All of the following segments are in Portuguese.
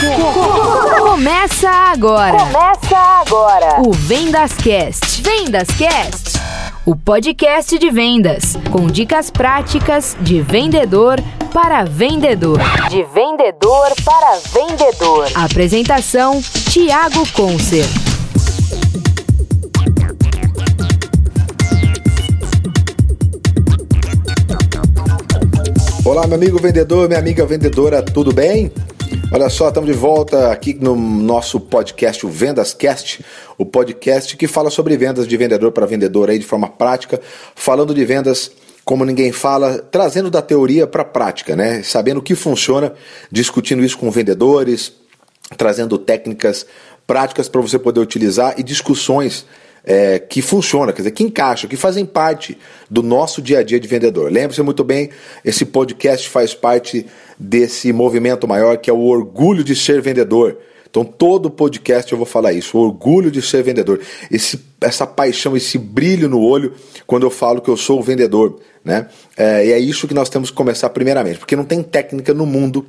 Começa agora. Começa agora. O Vendas Cast. Vendas Cast. O podcast de vendas com dicas práticas de vendedor para vendedor. De vendedor para vendedor. Apresentação: Tiago Concer. Olá, meu amigo vendedor, minha amiga vendedora, tudo bem? Olha só, estamos de volta aqui no nosso podcast, o Vendas Cast, o podcast que fala sobre vendas de vendedor para vendedor aí de forma prática, falando de vendas como ninguém fala, trazendo da teoria para a prática, né? Sabendo o que funciona, discutindo isso com vendedores, trazendo técnicas práticas para você poder utilizar e discussões é, que funcionam, quer dizer, que encaixam, que fazem parte do nosso dia a dia de vendedor. Lembre-se muito bem, esse podcast faz parte desse movimento maior que é o orgulho de ser vendedor. Então, todo podcast eu vou falar isso, o orgulho de ser vendedor, esse, essa paixão, esse brilho no olho quando eu falo que eu sou o vendedor. Né? É, e é isso que nós temos que começar primeiramente, porque não tem técnica no mundo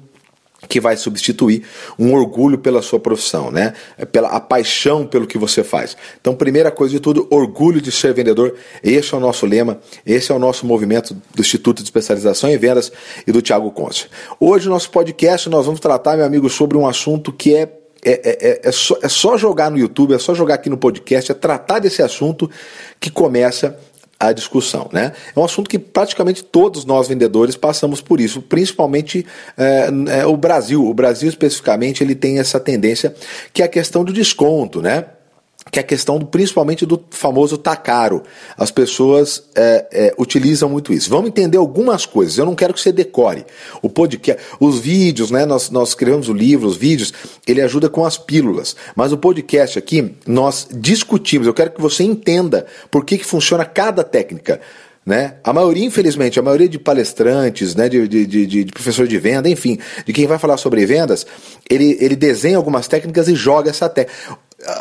que vai substituir um orgulho pela sua profissão, né? É pela a paixão pelo que você faz. Então, primeira coisa de tudo, orgulho de ser vendedor. Esse é o nosso lema, esse é o nosso movimento do Instituto de Especialização em Vendas e do Thiago Conce. Hoje, no nosso podcast, nós vamos tratar, meu amigo, sobre um assunto que é é, é, é, é, só, é só jogar no YouTube, é só jogar aqui no podcast, é tratar desse assunto que começa a discussão. Né? É um assunto que praticamente todos nós vendedores passamos por isso, principalmente é, é, o Brasil. O Brasil especificamente ele tem essa tendência que é a questão do desconto, né? Que é a questão principalmente do famoso tá caro. As pessoas é, é, utilizam muito isso. Vamos entender algumas coisas. Eu não quero que você decore. O podcast, os vídeos, né? Nós, nós escrevemos o livro, os vídeos, ele ajuda com as pílulas. Mas o podcast aqui, nós discutimos. Eu quero que você entenda por que, que funciona cada técnica. Né? A maioria, infelizmente, a maioria de palestrantes, né, de, de, de, de professor de venda, enfim, de quem vai falar sobre vendas, ele, ele desenha algumas técnicas e joga essa técnica.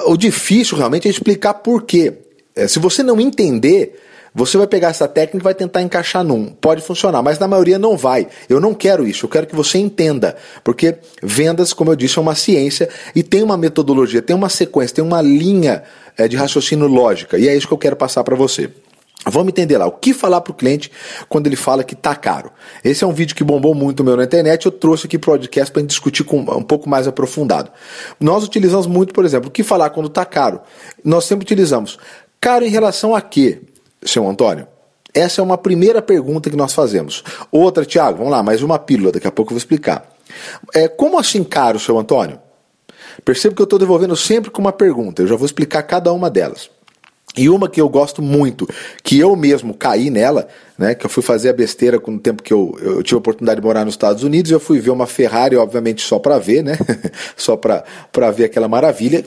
O difícil realmente é explicar por quê. É, se você não entender, você vai pegar essa técnica e vai tentar encaixar num. Pode funcionar, mas na maioria não vai. Eu não quero isso, eu quero que você entenda. Porque vendas, como eu disse, é uma ciência e tem uma metodologia, tem uma sequência, tem uma linha é, de raciocínio lógica. E é isso que eu quero passar para você. Vamos entender lá, o que falar para o cliente quando ele fala que está caro. Esse é um vídeo que bombou muito meu na internet, eu trouxe aqui para o podcast para discutir com um pouco mais aprofundado. Nós utilizamos muito, por exemplo, o que falar quando está caro. Nós sempre utilizamos caro em relação a quê, seu Antônio? Essa é uma primeira pergunta que nós fazemos. Outra, Tiago, vamos lá, mais uma pílula, daqui a pouco eu vou explicar. É, como assim caro, seu Antônio? Perceba que eu estou devolvendo sempre com uma pergunta, eu já vou explicar cada uma delas. E uma que eu gosto muito, que eu mesmo caí nela, né, que eu fui fazer a besteira com o tempo que eu, eu tive a oportunidade de morar nos Estados Unidos, eu fui ver uma Ferrari, obviamente só para ver, né, só para ver aquela maravilha.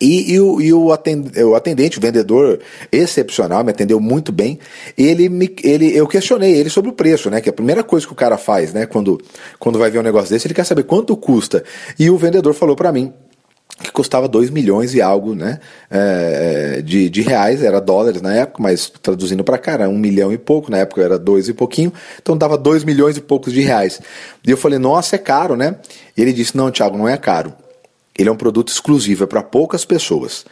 E, e, o, e o, atendente, o atendente, o vendedor excepcional, me atendeu muito bem. Ele me, ele, eu questionei ele sobre o preço, né? Que é a primeira coisa que o cara faz, né? Quando, quando vai ver um negócio desse, ele quer saber quanto custa. E o vendedor falou para mim que custava 2 milhões e algo né, é, de, de reais, era dólares na época, mas traduzindo para cá, era um milhão e pouco, na época era dois e pouquinho, então dava 2 milhões e poucos de reais. E eu falei, nossa, é caro, né? E ele disse, não, Thiago, não é caro. Ele é um produto exclusivo, é para poucas pessoas.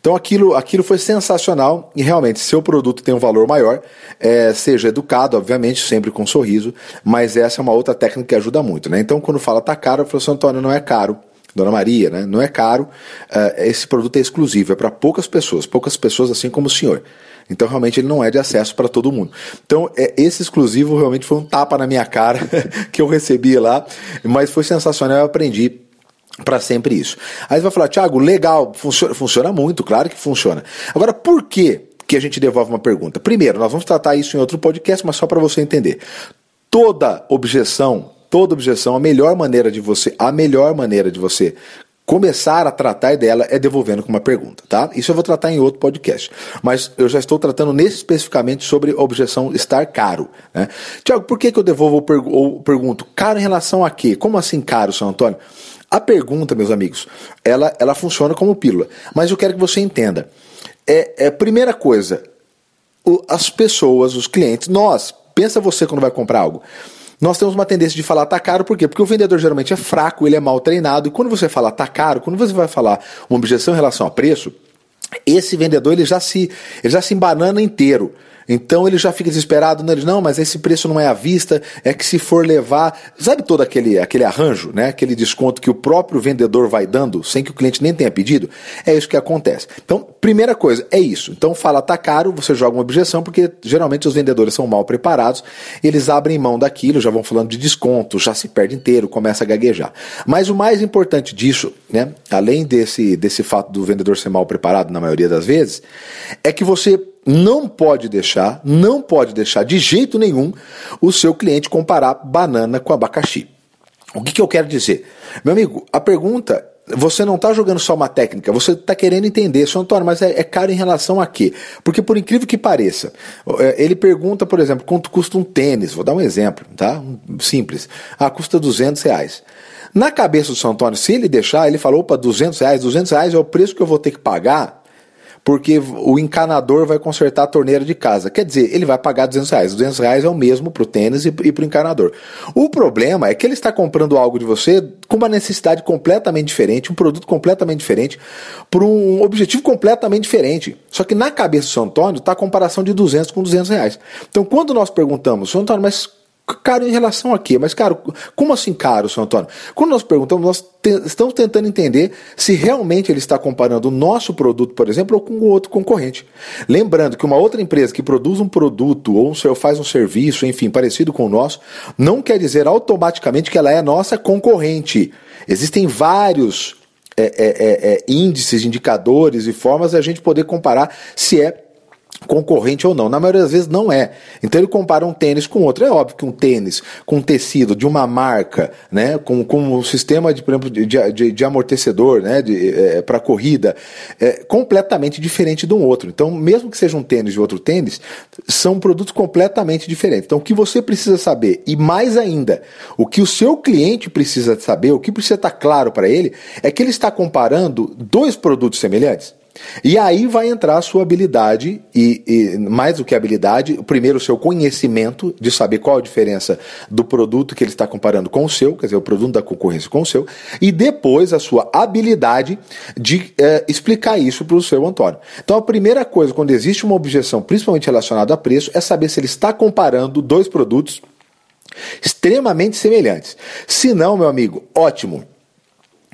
Então aquilo, aquilo foi sensacional e realmente seu produto tem um valor maior, é, seja educado, obviamente, sempre com um sorriso, mas essa é uma outra técnica que ajuda muito, né? Então quando fala tá caro, eu falo assim, Antônio, não é caro Dona Maria, né? Não é caro, uh, esse produto é exclusivo, é para poucas pessoas, poucas pessoas assim como o senhor. Então realmente ele não é de acesso para todo mundo. Então é, esse exclusivo realmente foi um tapa na minha cara que eu recebi lá, mas foi sensacional, eu aprendi para sempre isso. Aí você vai falar, Thiago, legal, funciona, funciona muito, claro que funciona. Agora, por que que a gente devolve uma pergunta? Primeiro, nós vamos tratar isso em outro podcast, mas só para você entender. Toda objeção toda objeção, a melhor maneira de você, a melhor maneira de você começar a tratar dela é devolvendo com uma pergunta, tá? Isso eu vou tratar em outro podcast. Mas eu já estou tratando nesse especificamente sobre objeção estar caro. Né? Tiago, por que, que eu devolvo ou pergunto caro em relação a quê? Como assim caro, São Antônio? A pergunta, meus amigos, ela, ela funciona como pílula. Mas eu quero que você entenda. É, é primeira coisa, o, as pessoas, os clientes, nós, pensa você quando vai comprar algo. Nós temos uma tendência de falar tá caro, por quê? Porque o vendedor geralmente é fraco, ele é mal treinado, e quando você fala tá caro, quando você vai falar uma objeção em relação a preço, esse vendedor ele já se, ele já se embanana inteiro. Então ele já fica desesperado, né? ele, não, mas esse preço não é à vista, é que se for levar, sabe todo aquele, aquele arranjo, né? aquele desconto que o próprio vendedor vai dando sem que o cliente nem tenha pedido? É isso que acontece. Então, primeira coisa, é isso. Então fala, tá caro, você joga uma objeção, porque geralmente os vendedores são mal preparados, eles abrem mão daquilo, já vão falando de desconto, já se perde inteiro, começa a gaguejar. Mas o mais importante disso, né, além desse, desse fato do vendedor ser mal preparado na maioria das vezes, é que você não pode deixar, não pode deixar de jeito nenhum o seu cliente comparar banana com abacaxi. O que, que eu quero dizer? Meu amigo, a pergunta você não está jogando só uma técnica, você está querendo entender, seu Antônio, mas é, é, caro em relação a quê? Porque por incrível que pareça, é, ele pergunta, por exemplo, quanto custa um tênis, vou dar um exemplo, tá? Simples. Ah, custa 200 reais. Na cabeça do São Antônio, se ele deixar, ele falou, opa, 200 reais, 200 reais é o preço que eu vou ter que pagar porque o encanador vai consertar a torneira de casa. Quer dizer, ele vai pagar 200 reais. 200 reais é o mesmo para o tênis e, para o encanador. O problema é que ele está comprando algo de você com uma necessidade completamente diferente, um produto completamente diferente, por um objetivo completamente diferente. Só que na cabeça do São Antônio está a comparação de 200 com 200 reais. Então, quando nós perguntamos, São Antônio, mas Caro em relação a quê? Mas, caro, como assim caro, São Antônio? Quando nós perguntamos, nós te estamos tentando entender se realmente ele está comparando o nosso produto, por exemplo, ou com o outro concorrente. Lembrando que uma outra empresa que produz um produto ou faz um serviço, enfim, parecido com o nosso, não quer dizer automaticamente que ela é nossa concorrente. Existem vários é, é, é, é índices, indicadores e formas de a gente poder comparar se é concorrente ou não. Na maioria das vezes não é. Então ele compara um tênis com outro. É óbvio que um tênis com tecido de uma marca, né, com, com um sistema de, por exemplo, de, de, de amortecedor, né, é, para corrida, é completamente diferente de um outro. Então, mesmo que seja um tênis de outro tênis, são produtos completamente diferentes. Então, o que você precisa saber, e mais ainda, o que o seu cliente precisa saber, o que precisa estar claro para ele, é que ele está comparando dois produtos semelhantes. E aí vai entrar a sua habilidade, e, e, mais do que habilidade, primeiro o seu conhecimento de saber qual a diferença do produto que ele está comparando com o seu, quer dizer, o produto da concorrência com o seu, e depois a sua habilidade de é, explicar isso para o seu Antônio. Então a primeira coisa, quando existe uma objeção, principalmente relacionada a preço, é saber se ele está comparando dois produtos extremamente semelhantes. Se não, meu amigo, ótimo.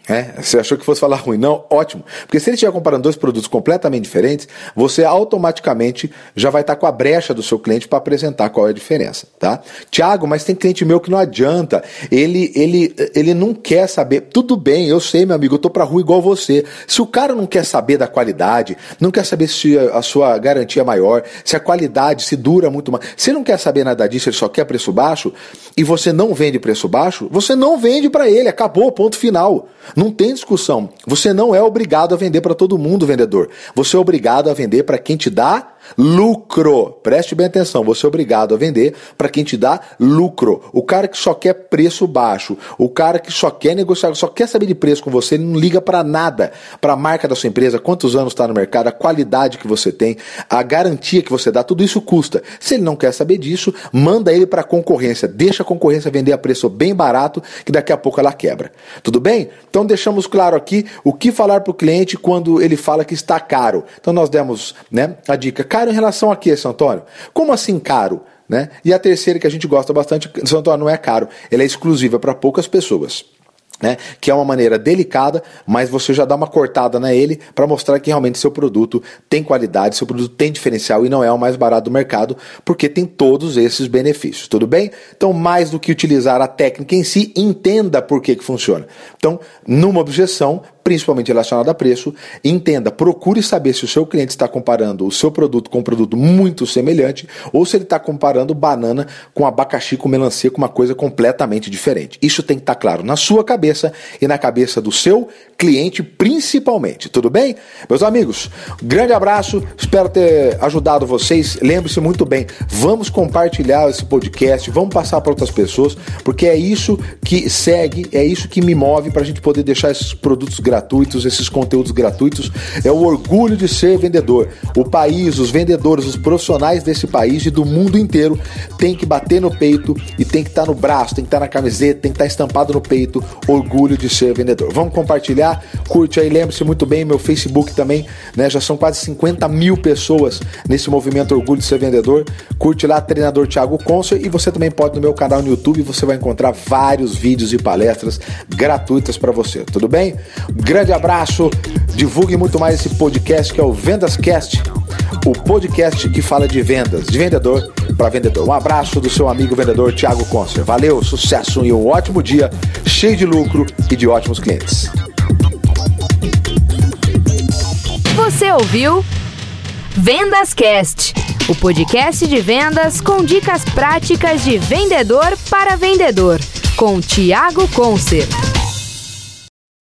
É, você achou que fosse falar ruim? Não, ótimo. Porque se ele estiver comparando dois produtos completamente diferentes, você automaticamente já vai estar com a brecha do seu cliente para apresentar qual é a diferença, tá? Tiago, mas tem cliente meu que não adianta. Ele, ele, ele não quer saber. Tudo bem, eu sei, meu amigo, eu tô para rua igual você. Se o cara não quer saber da qualidade, não quer saber se a sua garantia é maior, se a qualidade se dura muito mais, se não quer saber nada disso, ele só quer preço baixo e você não vende preço baixo, você não vende para ele, acabou, ponto final. Não tem discussão. Você não é obrigado a vender para todo mundo, vendedor. Você é obrigado a vender para quem te dá lucro. Preste bem atenção, você é obrigado a vender para quem te dá lucro. O cara que só quer preço baixo, o cara que só quer negociar, só quer saber de preço com você, ele não liga para nada, para a marca da sua empresa, quantos anos está no mercado, a qualidade que você tem, a garantia que você dá, tudo isso custa. Se ele não quer saber disso, manda ele para a concorrência, deixa a concorrência vender a preço bem barato, que daqui a pouco ela quebra. Tudo bem? Então deixamos claro aqui o que falar para o cliente quando ele fala que está caro. Então nós demos, né, a dica Caro em relação a quê, Antônio? Como assim caro? Né? E a terceira que a gente gosta bastante, Antônio não é caro, ela é exclusiva para poucas pessoas. Né? Que é uma maneira delicada, mas você já dá uma cortada na ele para mostrar que realmente seu produto tem qualidade, seu produto tem diferencial e não é o mais barato do mercado, porque tem todos esses benefícios. Tudo bem? Então, mais do que utilizar a técnica em si, entenda por que, que funciona. Então, numa objeção, principalmente relacionado a preço, entenda, procure saber se o seu cliente está comparando o seu produto com um produto muito semelhante ou se ele está comparando banana com abacaxi, com melancia, com uma coisa completamente diferente. Isso tem que estar tá claro na sua cabeça e na cabeça do seu cliente, principalmente. Tudo bem? Meus amigos, grande abraço, espero ter ajudado vocês. Lembre-se muito bem, vamos compartilhar esse podcast, vamos passar para outras pessoas, porque é isso que segue, é isso que me move para a gente poder deixar esses produtos gratuitos gratuitos, esses conteúdos gratuitos. É o orgulho de ser vendedor. O país, os vendedores, os profissionais desse país e do mundo inteiro tem que bater no peito e tem que estar tá no braço, tem que estar tá na camiseta, tem que estar tá estampado no peito. Orgulho de ser vendedor. Vamos compartilhar, curte aí, lembre-se muito bem, meu Facebook também, né? Já são quase 50 mil pessoas nesse movimento Orgulho de Ser Vendedor. Curte lá, treinador Thiago Consul, e você também pode no meu canal no YouTube, você vai encontrar vários vídeos e palestras gratuitas para você, tudo bem? Grande abraço, divulgue muito mais esse podcast que é o Vendas Cast, o podcast que fala de vendas, de vendedor para vendedor. Um abraço do seu amigo vendedor Thiago Concer. Valeu, sucesso e um ótimo dia, cheio de lucro e de ótimos clientes. Você ouviu Vendas Cast, o podcast de vendas com dicas práticas de vendedor para vendedor, com Tiago Concer.